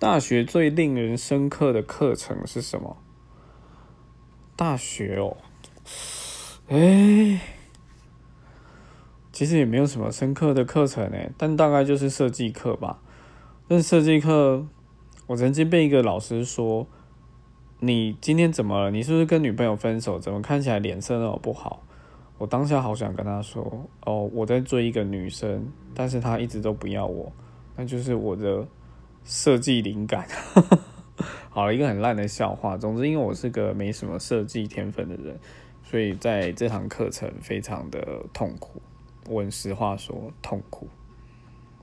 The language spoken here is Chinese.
大学最令人深刻的课程是什么？大学哦，哎，其实也没有什么深刻的课程诶，但大概就是设计课吧。但设计课，我曾经被一个老师说：“你今天怎么了？你是不是跟女朋友分手？怎么看起来脸色那么不好？”我当下好想跟他说：“哦，我在追一个女生，但是她一直都不要我，那就是我的设计灵感。”好，一个很烂的笑话。总之，因为我是个没什么设计天分的人，所以在这堂课程非常的痛苦。我实话说，痛苦。